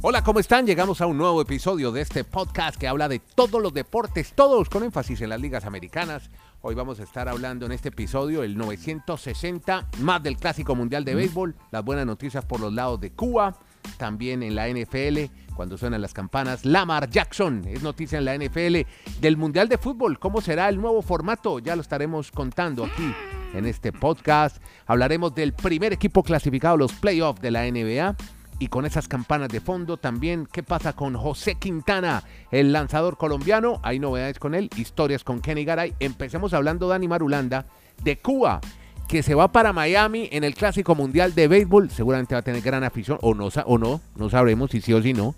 Hola, ¿cómo están? Llegamos a un nuevo episodio de este podcast que habla de todos los deportes, todos con énfasis en las ligas americanas. Hoy vamos a estar hablando en este episodio el 960 más del Clásico Mundial de Béisbol, las buenas noticias por los lados de Cuba, también en la NFL, cuando suenan las campanas, Lamar Jackson, es noticia en la NFL del Mundial de Fútbol, cómo será el nuevo formato, ya lo estaremos contando aquí en este podcast. Hablaremos del primer equipo clasificado a los playoffs de la NBA y con esas campanas de fondo también, ¿qué pasa con José Quintana, el lanzador colombiano? Hay novedades con él, historias con Kenny Garay. Empecemos hablando, Dani Marulanda, de Cuba, que se va para Miami en el Clásico Mundial de Béisbol. Seguramente va a tener gran afición, o no, o no, no sabremos si sí o si no.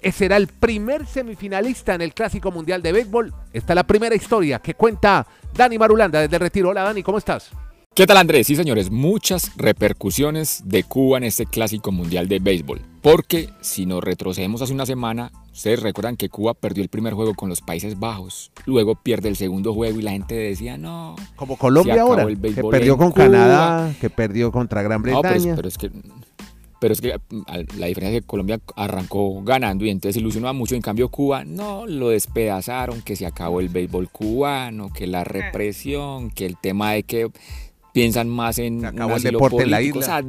Ese será el primer semifinalista en el Clásico Mundial de Béisbol. Esta es la primera historia que cuenta Dani Marulanda desde Retiro. Hola Dani, ¿cómo estás? ¿Qué tal Andrés? Sí señores, muchas repercusiones de Cuba en este clásico mundial de béisbol. Porque si nos retrocedemos hace una semana, ustedes recuerdan que Cuba perdió el primer juego con los Países Bajos, luego pierde el segundo juego y la gente decía no. Como Colombia ahora, que perdió con Canadá, que perdió contra Gran Bretaña. No, pero, es que pero es que la diferencia es que Colombia arrancó ganando y entonces ilusionaba mucho. En cambio, Cuba no lo despedazaron, que se acabó el béisbol cubano, que la represión, que el tema de que piensan más en el deporte en la isla. O sea,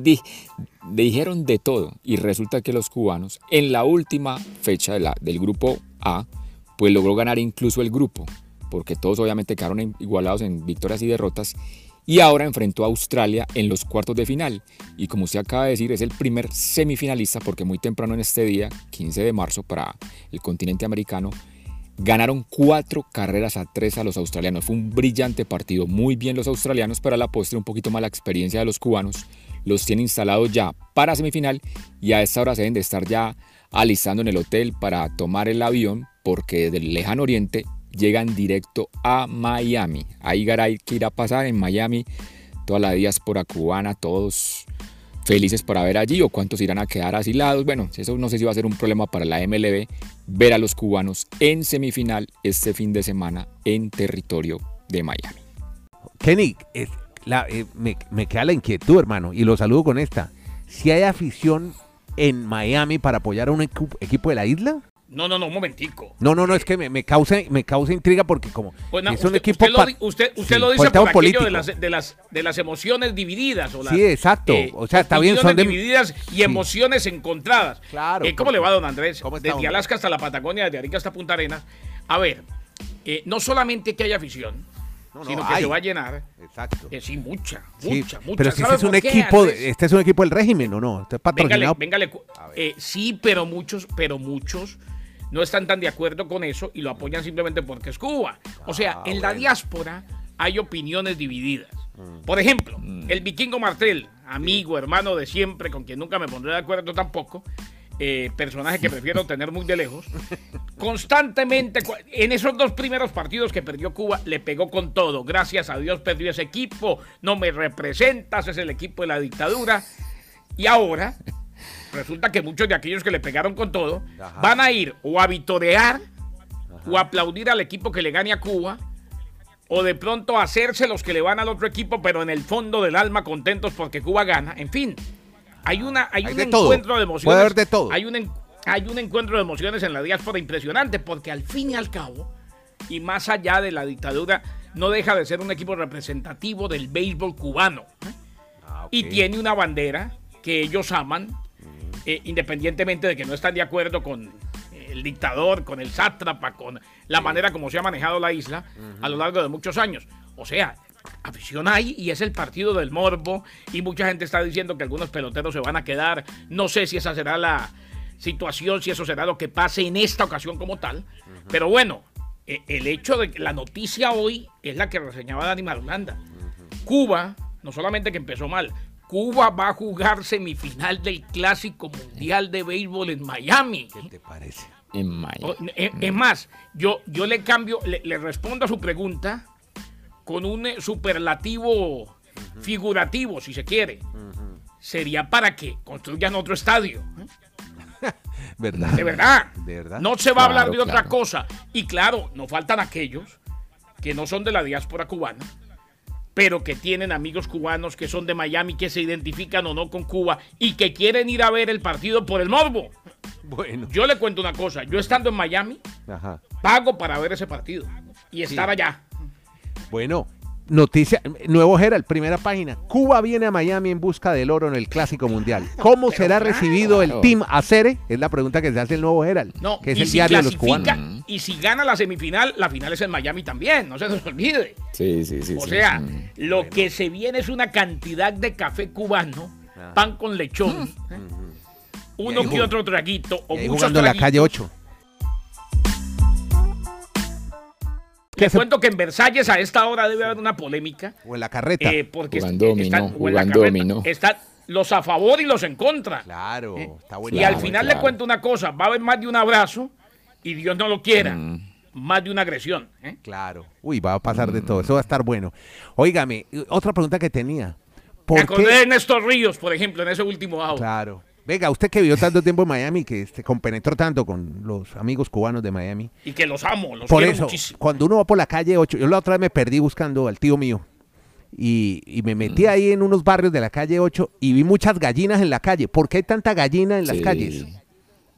dijeron de todo. Y resulta que los cubanos en la última fecha de la, del grupo A pues logró ganar incluso el grupo porque todos obviamente quedaron igualados en victorias y derrotas y ahora enfrentó a Australia en los cuartos de final. Y como usted acaba de decir es el primer semifinalista porque muy temprano en este día, 15 de marzo para el continente americano, Ganaron cuatro carreras a tres a los australianos. Fue un brillante partido. Muy bien los australianos, pero a la postre un poquito más la experiencia de los cubanos. Los tiene instalados ya para semifinal y a esta hora se deben de estar ya alistando en el hotel para tomar el avión porque desde el lejano oriente llegan directo a Miami. Ahí Garay que irá a pasar en Miami. Toda la diáspora cubana, todos felices para ver allí o cuántos irán a quedar asilados. Bueno, eso no sé si va a ser un problema para la MLB ver a los cubanos en semifinal este fin de semana en territorio de Miami. Kenny, eh, me, me, queda la inquietud, hermano, y lo saludo con esta. Si hay afición en Miami para apoyar a un equipo de la isla? No, no, no, un momentico. No, no, no, es que me, me causa, me causa intriga porque como es un equipo... Usted lo, usted, lo dice por aquello de las, de, las, de las emociones divididas. O las, sí, exacto. Eh, o sea, está bien, son divididas y emociones encontradas. Claro. Eh, ¿Cómo le va, don Andrés? desde Alaska hasta la Patagonia, desde Arica hasta Punta Arenas. A ver, eh, no solamente que haya afición, sino que se va a llenar. Exacto. sí, mucha, mucha, mucha. Pero si este es un equipo, este es un equipo del régimen, ¿o no? Este es patrocinado. Véngale, véngale. sí, pero muchos, pero muchos no están tan de acuerdo con eso y lo apoyan simplemente porque es Cuba. O sea, ah, en la diáspora hay opiniones divididas. Mm. Por ejemplo, mm. el vikingo Martel, amigo, hermano de siempre, con quien nunca me pondré de acuerdo tampoco, eh, personaje que prefiero tener muy de lejos, constantemente, en esos dos primeros partidos que perdió Cuba, le pegó con todo. Gracias a Dios perdió ese equipo, no me representas, es el equipo de la dictadura. Y ahora resulta que muchos de aquellos que le pegaron con todo van a ir o a vitorear o a aplaudir al equipo que le gane a Cuba o de pronto hacerse los que le van al otro equipo, pero en el fondo del alma contentos porque Cuba gana. En fin, hay, una, hay, un encuentro de emociones. de todo. Hay un, hay un encuentro de emociones en la diáspora impresionante porque al fin y al cabo, y más allá de la dictadura, no deja de ser un equipo representativo del béisbol cubano. ¿eh? Ah, y tiene una bandera que ellos aman, eh, independientemente de que no están de acuerdo con el dictador, con el sátrapa, con la manera como se ha manejado la isla a lo largo de muchos años. O sea, afición hay y es el partido del morbo y mucha gente está diciendo que algunos peloteros se van a quedar. No sé si esa será la situación, si eso será lo que pase en esta ocasión como tal. Pero bueno, e, el hecho de que la noticia hoy es la que reseñaba Dani Marulanda. Cuba, no solamente que empezó mal, Cuba va a jugar semifinal del Clásico Mundial de Béisbol en Miami. ¿Qué te parece? En Miami. Eh, es, más, yo, yo le cambio, le, respondo a su pregunta con un eh, superlativo figurativo, si se quiere. Sería para que construyan otro estadio. ¿eh? ¿Verdad? De verdad. De verdad. No se va a hablar de otra cosa. Y claro, no faltan aquellos que no son de la diáspora cubana pero que tienen amigos cubanos que son de Miami, que se identifican o no con Cuba y que quieren ir a ver el partido por el morbo. Bueno. Yo le cuento una cosa. Yo estando en Miami, Ajá. pago para ver ese partido. Y estar allá. Bueno, noticia, Nuevo Herald, primera página. Cuba viene a Miami en busca del oro en el Clásico Mundial. ¿Cómo será recibido el. Team Acere? Es la pregunta que se hace el Nuevo Herald, No, que es y el si diario de los clasifica, cubanos. y si gana la semifinal, la final es en Miami también, no se nos olvide. Sí, sí, sí. O sí. sea, lo que se viene es una cantidad de café cubano, Ah. pan con lechón, ¿eh? uno que otro traguito, o Y ahí muchos jugando la calle 8. Les ¿Qué se- cuento que en Versalles a esta hora debe haber una polémica. O en la carreta. eh, porque Jugando est- están- o en la jugando carreta, dominó. Están los a favor y los en contra. claro, Eh, está y bueno. al Claro, final le cuento una cosa, va a haber más de un abrazo y Dios no lo quiera, Mm. más de una agresión. ¿eh? Claro. Uy, va a pasar de todo. Eso va a estar bueno. Óigame, otra pregunta que tenía. Me ¿Por acordé qué? de Néstor Ríos, por ejemplo, en ese último audio. Claro. Venga, usted que vivió tanto tiempo en Miami, que este, compenetró tanto con los amigos cubanos de Miami. Y que los amo, los Por quiero eso, muchísimo. cuando uno va por la calle 8, yo la otra vez me perdí buscando al tío mío. Y, y me metí Mm. ahí en unos barrios de la calle 8 y vi muchas gallinas en la calle. ¿Por qué hay tanta gallina en las calles?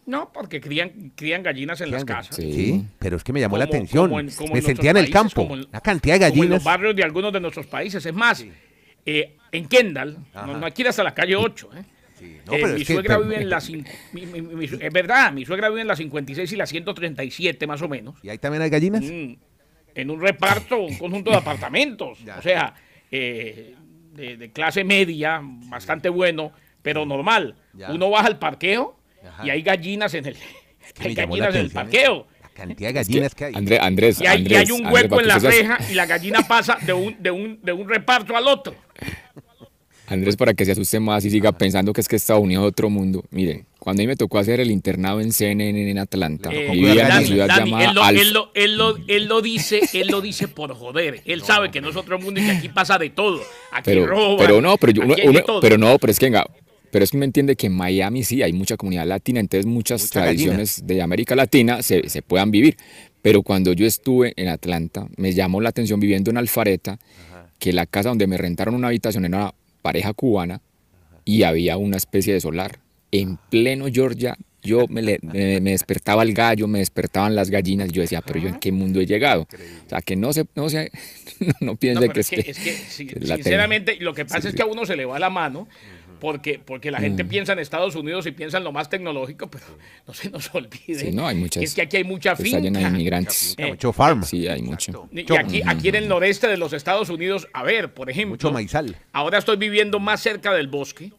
No, porque crían, crían gallinas en las casas. Sí. Sí. pero es que me llamó la atención. como en- como me en sentía en el países, campo. en- la cantidad de Como en los gallinas. barrios de algunos de nuestros países. Es más, eh, en Kendall, no, no hay que ir hasta la calle 8. ¿eh? No, Eh, pero mi que- suegra vive en la... mi- mi- mi- es verdad, mi suegra vive en la 56 y la 137 más o menos. ¿Y ahí también hay gallinas? Mm, en un reparto, un conjunto de apartamentos. Ya. O sea, eh, de, de clase media, bastante bueno, pero normal. Ya. Uno baja al parqueo Ajá. y hay gallinas en el, que hay gallinas en el ¿eh? parqueo. La cantidad de gallinas que hay. Andrés, Andrés, Y hay, y Andrés, hay un hueco en la reja y la gallina pasa de un, de un, de un reparto al otro. Andrés, para que se asuste más y siga pensando que es que Estados Unidos es otro mundo. Mire, cuando a mí me tocó hacer el internado en CNN en Atlanta, Eh, vivía en una ciudad Dani, llamada él, lo, él, lo, él, lo, él lo dice, él lo dice por joder. Él sabe que no es otro mundo y que aquí pasa de todo. Aquí pero, roban, pero no, pero yo- uno- uno- pero no, pero es que venga, pero es que me entiende que en Miami sí hay mucha comunidad latina, entonces muchas Mucha tradiciones de América Latina se, se puedan vivir. Pero cuando yo estuve en Atlanta, me llamó la atención viviendo en Alfareta, que la casa donde me rentaron una habitación era pareja cubana y había una especie de solar. En pleno Georgia, yo me, le- me- me despertaba el gallo, me despertaban las gallinas, y yo decía, pero yo en qué mundo he llegado. O sea, que no se, no se, no, no piense No, que es que, es sinceramente, lo que pasa es que a uno se le va la mano porque, porque la Mm. gente piensa en Estados Unidos y piensa en lo más tecnológico, pero no se nos olvide. Sí, no, hay muchas- Es que aquí hay mucha Está llena de finca. inmigrantes. Eh, Mucho farm. Sí, hay mucho. Y aquí, aquí en el noreste de los Estados Unidos, a ver, por ejemplo, Mucho maizal. ahora estoy viviendo más cerca del bosque,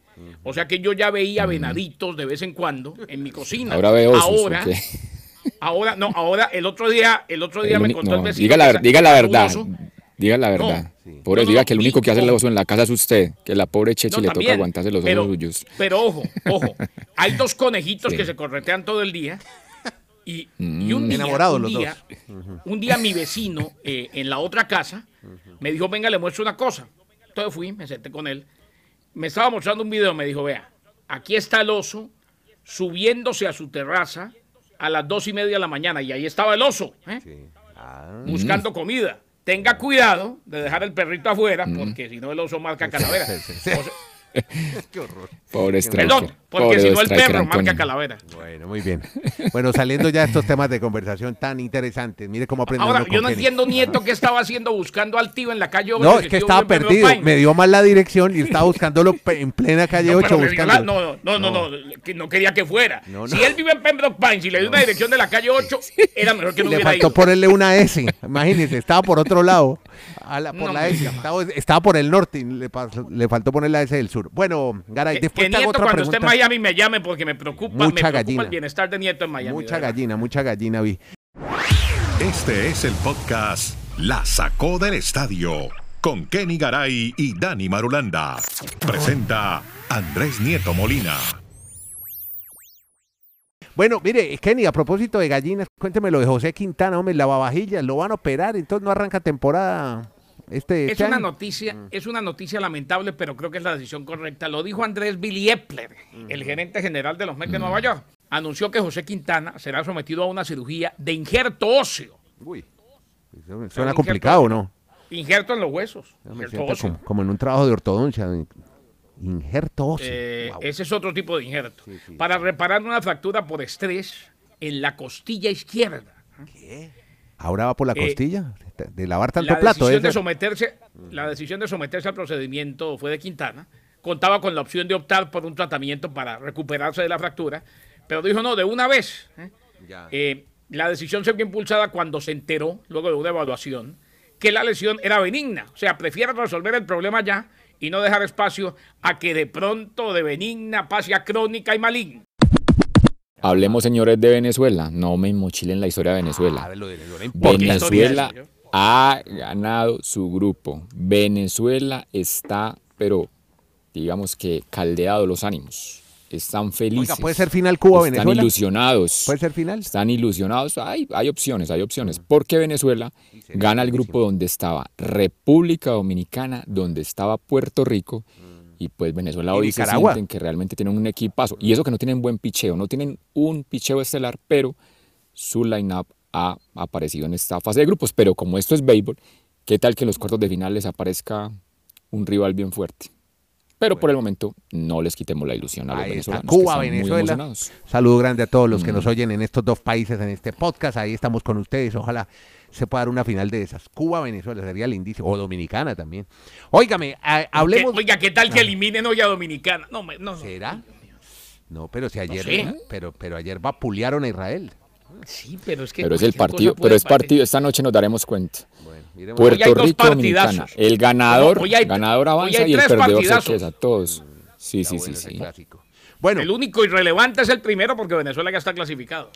o sea que yo ya veía venaditos de vez en cuando en mi cocina. Ahora veo osos. Ahora, ahora, no, ahora el otro día, el otro día El me contó no, el vecino. diga la, diga la verdad. oso. Diga la verdad. sí. Por No, eso no, diga que el único que hace el oso en la casa es usted, que la pobre Chechi No, le toca aguantarse los pero, osos suyos. Pero ojo, ojo. Hay dos conejitos Sí. que se corretean todo el día. Y, Mm. y un día, Enamorados un los día, un día mi vecino eh, en la otra casa me dijo, venga, le muestro una cosa. Entonces fui, me senté con él. Me estaba mostrando un video, me dijo, vea, aquí está el oso subiéndose a su terraza a las dos y media de la mañana. Y ahí estaba el oso, ¿eh? Ah, buscando comida. Tenga cuidado de dejar el perrito afuera, porque si no el oso marca calavera. sí, sí. O sea, qué horror. Pobre Striker. Perdón, porque Pobre si no el perro marca calavera. Bueno, muy bien. Bueno, saliendo ya de estos temas de conversación tan interesantes. Mire cómo aprende Ahora, yo no Kenny. entiendo, Nieto, qué estaba haciendo buscando al tío en la calle No, Obregón, es que estaba perdido. Me dio mal la dirección y estaba buscándolo en plena calle No, 8. pero le dio la- no, no, no, no, no, que no quería que fuera. No, no. Si él vive en Pembroke Pines y le dio una dirección de la calle 8, era mejor que no Le hubiera faltó ido. ponerle una S. Imagínense, estaba por otro lado. A la- por No la me S. diga. Estaba, estaba por el norte y le, le faltó poner la S del sur. Bueno, Garay, Que, después que te hago Nieto otra cuando esté en Miami me llame porque me preocupa, me Mucha preocupa gallina. el bienestar de Nieto en Miami. Mucha verdad. gallina, mucha gallina vi. Este es el podcast La Sacó del Estadio con Kenny Garay y Dani Marulanda. Presenta Andrés Nieto Molina. Bueno, mire, Kenny, a propósito de gallinas, cuénteme lo de José Quintana, hombre, lavavajillas, lo van a operar, entonces no arranca temporada este, Es este una noticia, es una noticia lamentable, pero creo que es la decisión correcta. Lo dijo Andrés Billy Epler, el gerente general de los Mets de Nueva York. Anunció que José Quintana será sometido a una cirugía de injerto óseo. Uy, suena complicado, ¿no? Injerto en los huesos. Me injerto siento óseo. como, como en un trabajo de ortodoncia. Injerto óseo. Eh, Wow. Ese es otro tipo de injerto. Sí, sí, para reparar una fractura por estrés en la costilla izquierda. Ahora va por la eh, costilla. De lavar tanto la plato. decisión de someterse, la decisión de someterse al procedimiento fue de Quintana. Contaba con la opción de optar por un tratamiento para recuperarse de la fractura, pero dijo no, de una vez. ¿eh? Ya. Eh, la decisión se vio impulsada cuando se enteró, luego de una evaluación, que la lesión era benigna. O sea, prefiere resolver el problema ya y no dejar espacio a que de pronto de benigna pase a crónica y maligna. Hablemos, señores, de Venezuela. No me mochilen la historia de Venezuela. Ah, lo de Venezuela ha ganado su grupo. Venezuela está, pero digamos que caldeado los ánimos. Están felices. Oiga, ¿puede ser final Cuba-Venezuela? Están ilusionados. ¿Puede ser final? Están ilusionados. Hay, hay opciones, hay opciones. Porque Venezuela gana el grupo donde estaba República Dominicana, donde estaba Puerto Rico. Y pues Venezuela ¿Y hoy se Nicaragua? sienten que realmente tienen un equipazo. Y eso que no tienen buen picheo, no tienen un picheo estelar, pero su line-up ha aparecido en esta fase de grupos. Pero como esto es béisbol, ¿qué tal que en los cuartos de final les aparezca un rival bien fuerte? Pero por el momento no les quitemos la ilusión a los Ahí está, venezolanos. que Cuba, están Venezuela. Saludo grande a todos los Mm. que nos oyen en estos dos países, en este podcast. Ahí estamos con ustedes. Ojalá se pueda dar una final de esas. Cuba, Venezuela, sería lindísimo. O Dominicana también. Óigame, a- hablemos. Oiga, ¿qué tal que eliminen hoy a Dominicana? No, me- no, no. ¿Será? No, pero si ayer, sé. pero, pero ayer vapulearon a Israel. Sí, pero es que. Pero es el cualquier cosa partido, puede pero es pasar. partido. Esta noche nos daremos cuenta. Hoy hay Puerto dos Rico, Dominicana. partidazos. El ganador, Hoy hay- ganador hoy avanza hay y el tres perdedor partidazos. se queda. Todos. Sí, sí, sí, sí. clásico. Bueno, El único irrelevante es el primero porque Venezuela ya está clasificado.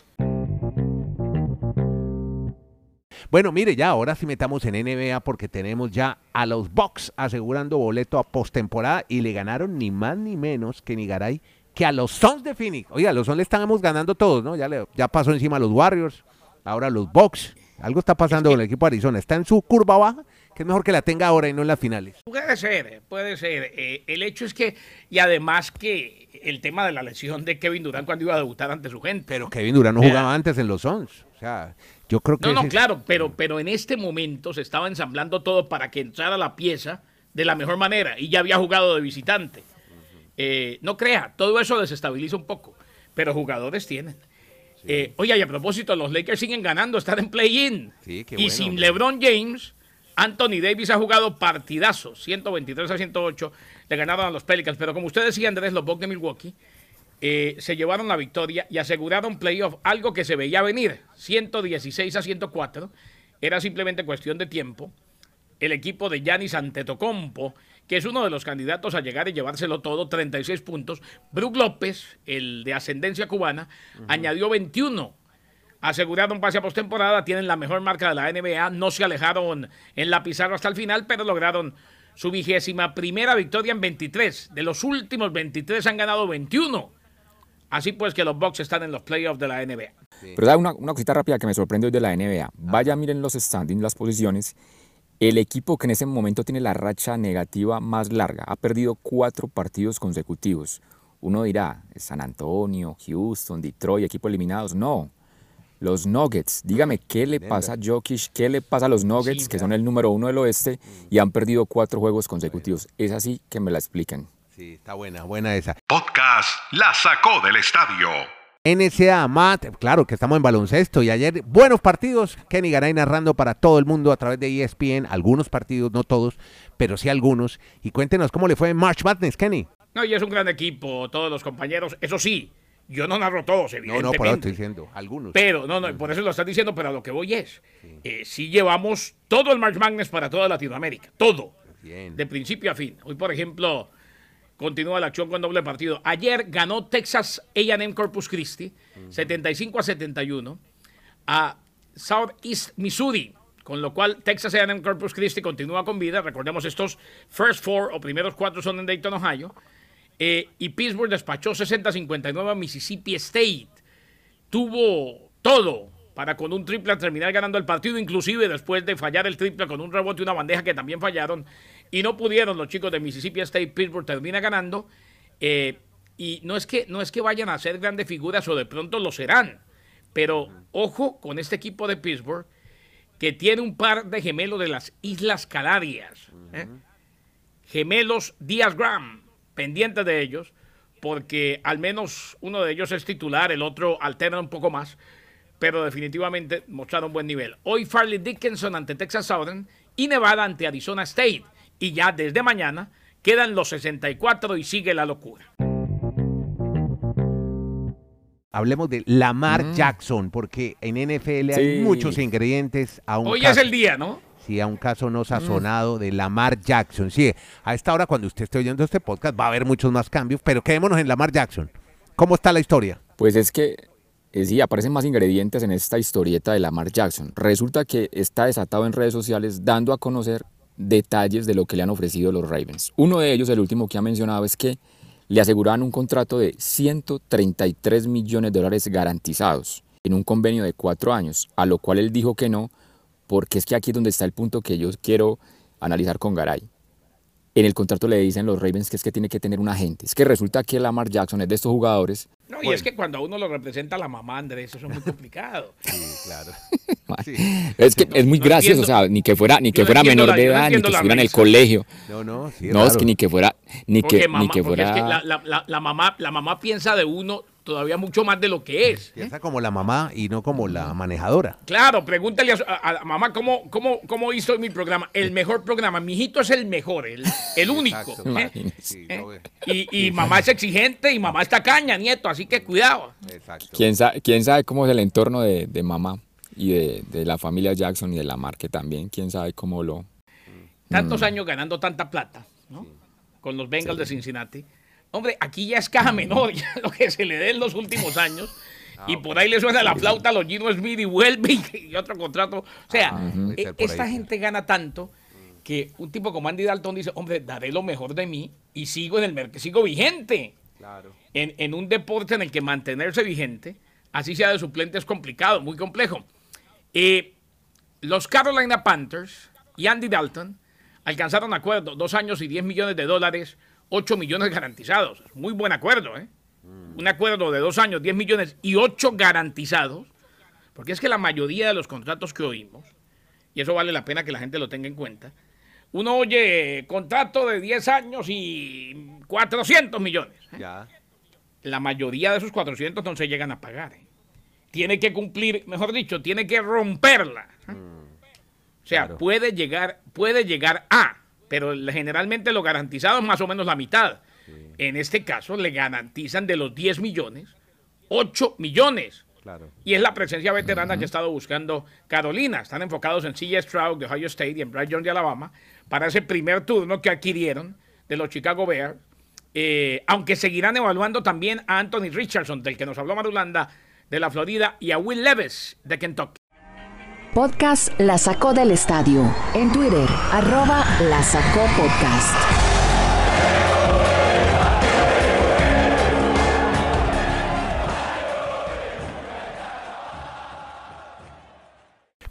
Bueno, mire, ya ahora sí metamos en NBA porque tenemos ya a los Bucks asegurando boleto a postemporada y le ganaron ni más ni menos que ni Garay que a los Suns de Phoenix. Oiga, a los Suns le estamos ganando todos, ¿no? Ya, le, ya pasó encima a los Warriors, ahora los Bucks. Algo está pasando con el equipo de Arizona. Está en su curva baja, que es mejor que la tenga ahora y no en las finales. Puede ser, puede ser. Eh, el hecho es que, y además que el tema de la lesión de Kevin Durant cuando iba a debutar ante su gente. Pero Kevin Durant no jugaba antes en los Suns. O sea, yo creo que... No, no, es- claro, pero, pero en este momento se estaba ensamblando todo para que entrara la pieza de la mejor manera y ya había jugado de visitante. Eh, no crea, todo eso desestabiliza un poco, pero jugadores tienen. Eh, oye, y a propósito, los Lakers siguen ganando, están en play-in. Sí, y sin hombre. LeBron James, Anthony Davis ha jugado partidazos, 123 a 108, le ganaron a los Pelicans. Pero como usted decía, Andrés, los Bucks de Milwaukee eh, se llevaron la victoria y aseguraron playoff, algo que se veía venir, 116 a 104. Era simplemente cuestión de tiempo. El equipo de Giannis Antetokounmpo, que es uno de los candidatos a llegar y llevárselo todo, 36 puntos. Brook López, el de ascendencia cubana, añadió 21. Aseguraron pase a postemporada, tienen la mejor marca de la NBA, no se alejaron en la pizarra hasta el final, pero lograron su vigésima primera victoria en 23. De los últimos 23 han ganado 21. Así pues que los Bucks están en los playoffs de la NBA. Pero da una, una cosita rápida que me sorprende hoy de la NBA. Vaya, miren los standings, las posiciones. El equipo que en ese momento tiene la racha negativa más larga ha perdido cuatro partidos consecutivos. Uno dirá, San Antonio, Houston, Detroit, equipos eliminados. No. Los Nuggets, dígame qué le pasa a Jokic, qué le pasa a los Nuggets, Sí, que son el número uno del oeste, y han perdido cuatro juegos consecutivos. Es así que me la expliquen. Sí, está buena, buena esa. Podcast La Sacó del Estadio. NSA, Matt, claro que estamos en baloncesto y ayer buenos partidos. Kenny Garay narrando para todo el mundo a través de ESPN, algunos partidos, no todos, pero sí algunos. Y cuéntenos cómo le fue en March Madness, Kenny. No, y es un gran equipo, todos los compañeros. Eso sí, yo no narro todos, No, evidentemente. no, por eso estoy diciendo, algunos. Pero, no, no, por eso lo estás diciendo, pero a lo que voy es, eh, sí llevamos todo el March Madness para toda Latinoamérica, todo, Bien. de principio a fin. Hoy, por ejemplo, continúa la acción con doble partido. Ayer ganó Texas A&M Corpus Christi, 75 a 71, a Southeast Missouri, con lo cual Texas A&M Corpus Christi continúa con vida. Recordemos, estos first four o primeros cuatro son en Dayton, Ohio. Eh, y Pittsburgh despachó 60-59 a Mississippi State tuvo todo para con un triple terminar ganando el partido, inclusive después de fallar el triple con un rebote y una bandeja que también fallaron, y no pudieron los chicos de Mississippi State, Pittsburgh termina ganando, eh, y no es, que, no es que vayan a ser grandes figuras o de pronto lo serán, pero ojo con este equipo de Pittsburgh, que tiene un par de gemelos de las Islas Canarias, ¿eh? gemelos Díaz Graham, pendientes de ellos, porque al menos uno de ellos es titular, el otro alterna un poco más, pero definitivamente mostraron buen nivel. Hoy Farley Dickinson ante Texas Southern y Nevada ante Arizona State. Y ya desde mañana quedan los 64 y sigue la locura. Hablemos de Lamar Jackson, porque en NFL hay muchos ingredientes. A un Hoy caso- es el día, ¿no? Sí, a un caso no sazonado de Lamar Jackson. Sí, a esta hora cuando usted esté oyendo este podcast va a haber muchos más cambios, pero quedémonos en Lamar Jackson. ¿Cómo está la historia? Pues es que eh, sí, aparecen más ingredientes en esta historieta de Lamar Jackson. Resulta que está desatado en redes sociales dando a conocer detalles de lo que le han ofrecido los Ravens. Uno de ellos, el último que ha mencionado, es que le aseguraban un contrato de 133 millones de dólares garantizados en un convenio de cuatro años, a lo cual él dijo que no, porque es que aquí es donde está el punto que yo quiero analizar con Garay. En el contrato le dicen los Ravens que es que tiene que tener un agente. Es que resulta que Lamar Jackson es de estos jugadores No, y es que cuando a uno lo representa la mamá, Andrés, eso es muy complicado. Sí, claro. Es que es muy no gracioso, entiendo- o sea, ni que fuera, ni yo que no fuera menor la- de no edad, ni que estuviera en el colegio. No, no, sí, No, es que ni que fuera, ni Porque, que, mamá, ni que es fuera. que la, la- la- la mamá, la mamá piensa de uno todavía mucho más de lo que es. ¿eh? Piensa como la mamá y no como la manejadora. Claro, pregúntale a, a- mamá cómo, cómo, cómo hizo mi programa. El mejor programa. Mi hijito es el mejor, el, el único. Exacto. ¿eh? Sí, ¿Eh? Y, y mamá es exigente y mamá está caña, nieto, así que cuidado. Exacto. ¿Quién sabe, quién sabe cómo es el entorno de, de mamá y de, de la familia Jackson y de la que también? ¿Quién sabe cómo lo. Tantos Mm. años ganando tanta plata, ¿no? Con los Bengals de Cincinnati. Hombre, aquí ya es caja menor, ya lo que se le dé en los últimos años. Ah, y por ahí le suena la flauta a los Gino Smith y vuelve y, otro contrato. O sea, Ah, e- esta ahí, sí. gente gana tanto que un tipo como Andy Dalton dice, hombre, daré lo mejor de mí y sigo en el mercado, sigo vigente. Claro. En, en un deporte en el que mantenerse vigente, así sea de suplente, es complicado, muy complejo. Eh, los Carolina Panthers y Andy Dalton alcanzaron acuerdo, dos años y 10 millones de dólares, 8 millones garantizados. Muy buen acuerdo, ¿eh? Un acuerdo de dos años, 10 millones y 8 garantizados, porque es que la mayoría de los contratos que oímos, y eso vale la pena que la gente lo tenga en cuenta, uno oye contrato de 10 años y 400 millones. ¿eh? Ya. la mayoría de esos 400 no se llegan a pagar. ¿eh? Tiene que cumplir, mejor dicho, tiene que romperla. ¿eh? O sea, claro. puede llegar, puede llegar a, pero generalmente lo garantizado es más o menos la mitad. En este caso le garantizan de los 10 millones, 8 millones. Claro. Y es la presencia veterana que ha estado buscando Carolina. Están enfocados en C.J. Stroud de Ohio State y en Bryce Young de Alabama para ese primer turno que adquirieron de los Chicago Bears. Eh, aunque seguirán evaluando también a Anthony Richardson, del que nos habló Marulanda, de la Florida, y a Will Levis, de Kentucky. Podcast La Sacó del Estadio. En Twitter, arroba La Sacó Podcast.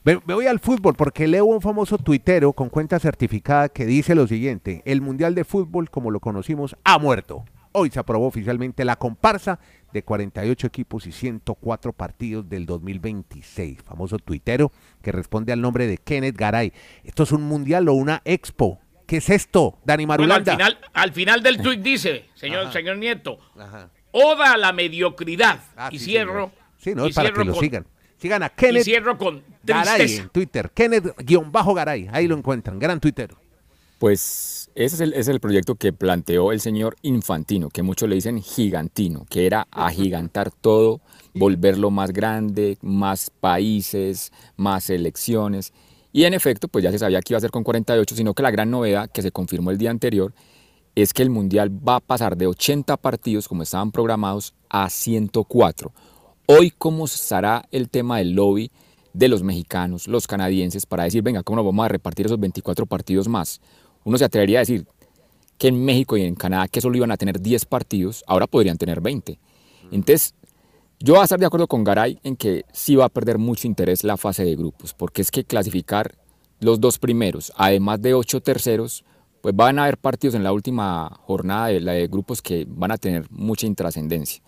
Me, voy al fútbol porque leo un famoso tuitero con cuenta certificada que dice lo siguiente, el Mundial de Fútbol, como lo conocimos, ha muerto. Hoy se aprobó oficialmente la comparsa de 48 equipos y 104 partidos del 2026. Famoso tuitero que responde al nombre de Kenneth Garay. ¿Esto es un mundial o una expo? ¿Qué es esto, Dani Bueno, al Marulanda? final, al final del tuit dice, señor, Ajá. señor Nieto, Ajá. Oda a la mediocridad. Ah, y sí, cierro. señor. Sí, no, y es para que lo con- sigan. Sigan a Y Kenneth cierro con Garay en Twitter. Kenneth-Garay. Ahí lo encuentran. Gran tuitero. Pues ese es, el, es el proyecto que planteó el señor Infantino, que muchos le dicen gigantino, que era agigantar todo, volverlo más grande, más países, más elecciones. Y en efecto, pues ya se sabía que iba a ser con 48, sino que la gran novedad que se confirmó el día anterior es que el Mundial va a pasar de 80 partidos, como estaban programados, a 104. Hoy, ¿cómo estará el tema del lobby de los mexicanos, los canadienses, para decir, venga, ¿cómo nos vamos a repartir esos 24 partidos más? Uno se atrevería a decir que en México y en Canadá, que solo iban a tener 10 partidos, ahora podrían tener 20. Entonces, yo voy a estar de acuerdo con Garay en que sí va a perder mucho interés la fase de grupos, porque es que clasificar los dos primeros, además de ocho terceros, pues van a haber partidos en la última jornada de la de grupos que van a tener mucha intrascendencia.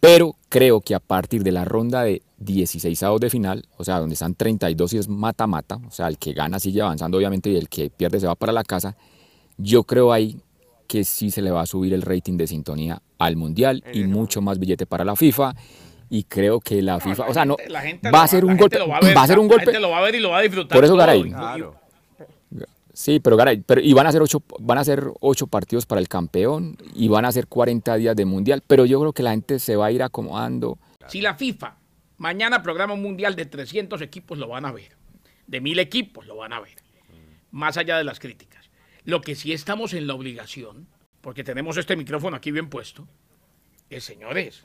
Pero creo que a partir de la ronda de 16 de final, o sea, donde están 32 y es mata-mata, o sea, el que gana sigue avanzando obviamente y el que pierde se va para la casa, yo creo ahí que sí se le va a subir el rating de sintonía al mundial y mucho más billete para la FIFA y creo que la FIFA, o sea, no va a ser un golpe, va a ser un golpe. lo va a ver y lo va a disfrutar. Por eso Garay. Sí, pero pero y van a ser ocho, van a ser ocho partidos para el campeón y van a ser 40 días de mundial, pero yo creo que la gente se va a ir acomodando. Si la FIFA mañana programa un mundial de 300 equipos lo van a ver, de mil equipos lo van a ver, más allá de las críticas. Lo que sí estamos en la obligación, porque tenemos este micrófono aquí bien puesto, es señores,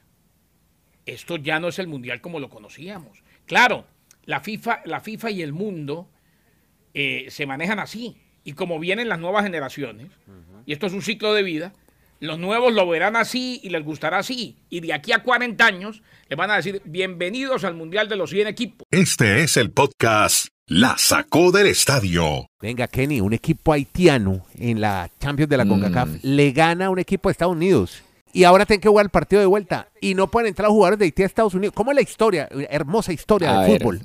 esto ya no es el mundial como lo conocíamos. Claro, la FIFA, la FIFA y el mundo eh, se manejan así. Y como vienen las nuevas generaciones, y esto es un ciclo de vida, los nuevos lo verán así y les gustará así. Y de aquí a 40 años les van a decir bienvenidos al Mundial de los 100 equipos. Este es el podcast La Sacó del Estadio. Venga, Kenny, un equipo haitiano en la Champions de la CONCACAF mm. le gana a un equipo de Estados Unidos. Y ahora tienen que jugar el partido de vuelta. Y no pueden entrar jugadores de Haití a Estados Unidos. ¿Cómo es la historia? Hermosa historia del fútbol.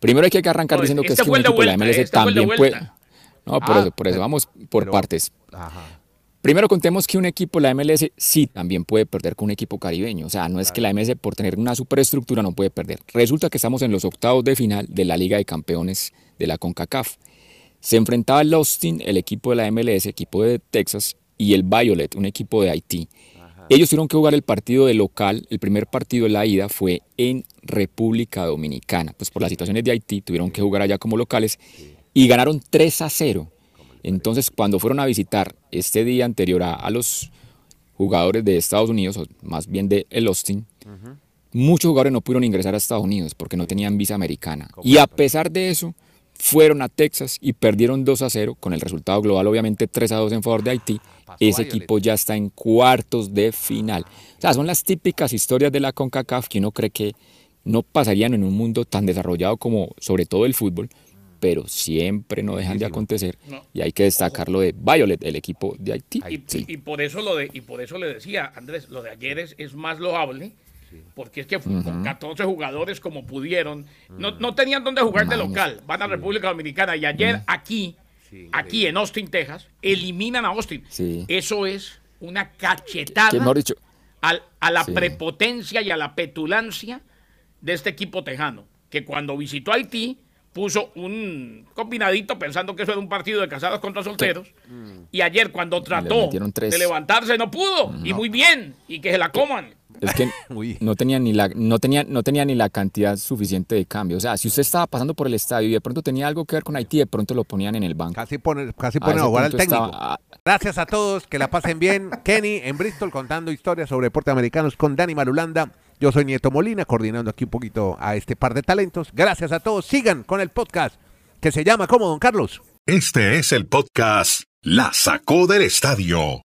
Primero hay que arrancar diciendo que es que un equipo de la MLS también puede. No, por, ah, eso, por eso, vamos por partes. Primero contemos que un equipo, la MLS, sí también puede perder con un equipo caribeño. O sea, no es que la MLS por tener una superestructura no puede perder. Resulta que estamos en los octavos de final de la Liga de Campeones de la CONCACAF. Se enfrentaba el Austin, el equipo de la MLS, equipo de Texas, y el Violet, un equipo de Haití. Ellos tuvieron que jugar el partido de local, el primer partido de la ida fue en República Dominicana, pues por las situaciones de Haití tuvieron que jugar allá como locales y ganaron 3 a 0. Entonces cuando fueron a visitar este día anterior a, los jugadores de Estados Unidos, o más bien de el Austin, muchos jugadores no pudieron ingresar a Estados Unidos porque no tenían visa americana. Y a pesar de eso, fueron a Texas y perdieron 2 a 0, con el resultado global obviamente 3 a 2 en favor de Haití. Ese equipo ya está en cuartos de final. O sea, son las típicas historias de la CONCACAF que uno cree que no pasarían en un mundo tan desarrollado como sobre todo el fútbol, pero siempre no dejan de acontecer. Y hay que destacar lo de Violet, el equipo de Haití. Y, por eso lo de, y por eso le decía, Andrés, lo de ayer es, más loable porque es que con 14 jugadores como pudieron, no, tenían dónde jugar de local, van a República Dominicana y ayer aquí, aquí en Austin, Texas, eliminan a Austin. Eso es una cachetada a la prepotencia y a la petulancia de este equipo tejano, que cuando visitó Haití puso un combinadito pensando que eso era un partido de casados contra solteros. Y ayer cuando trató de levantarse no pudo. Y muy bien. Y que se la coman. Es que no tenía ni la no tenía no tenía ni la cantidad suficiente de cambio. O sea, si usted estaba pasando por el estadio y de pronto tenía algo que ver con Haití, de pronto lo ponían en el banco. Casi pone, casi pone a, jugar al técnico. Gracias a todos, que la pasen bien. Kenny en Bristol contando historias sobre deportes americanos con Dani Marulanda. Yo soy Nieto Molina, coordinando aquí un poquito a este par de talentos. Gracias a todos. Sigan con el podcast que se llama ¿Cómo, don Carlos? Este es el podcast La Sacó del Estadio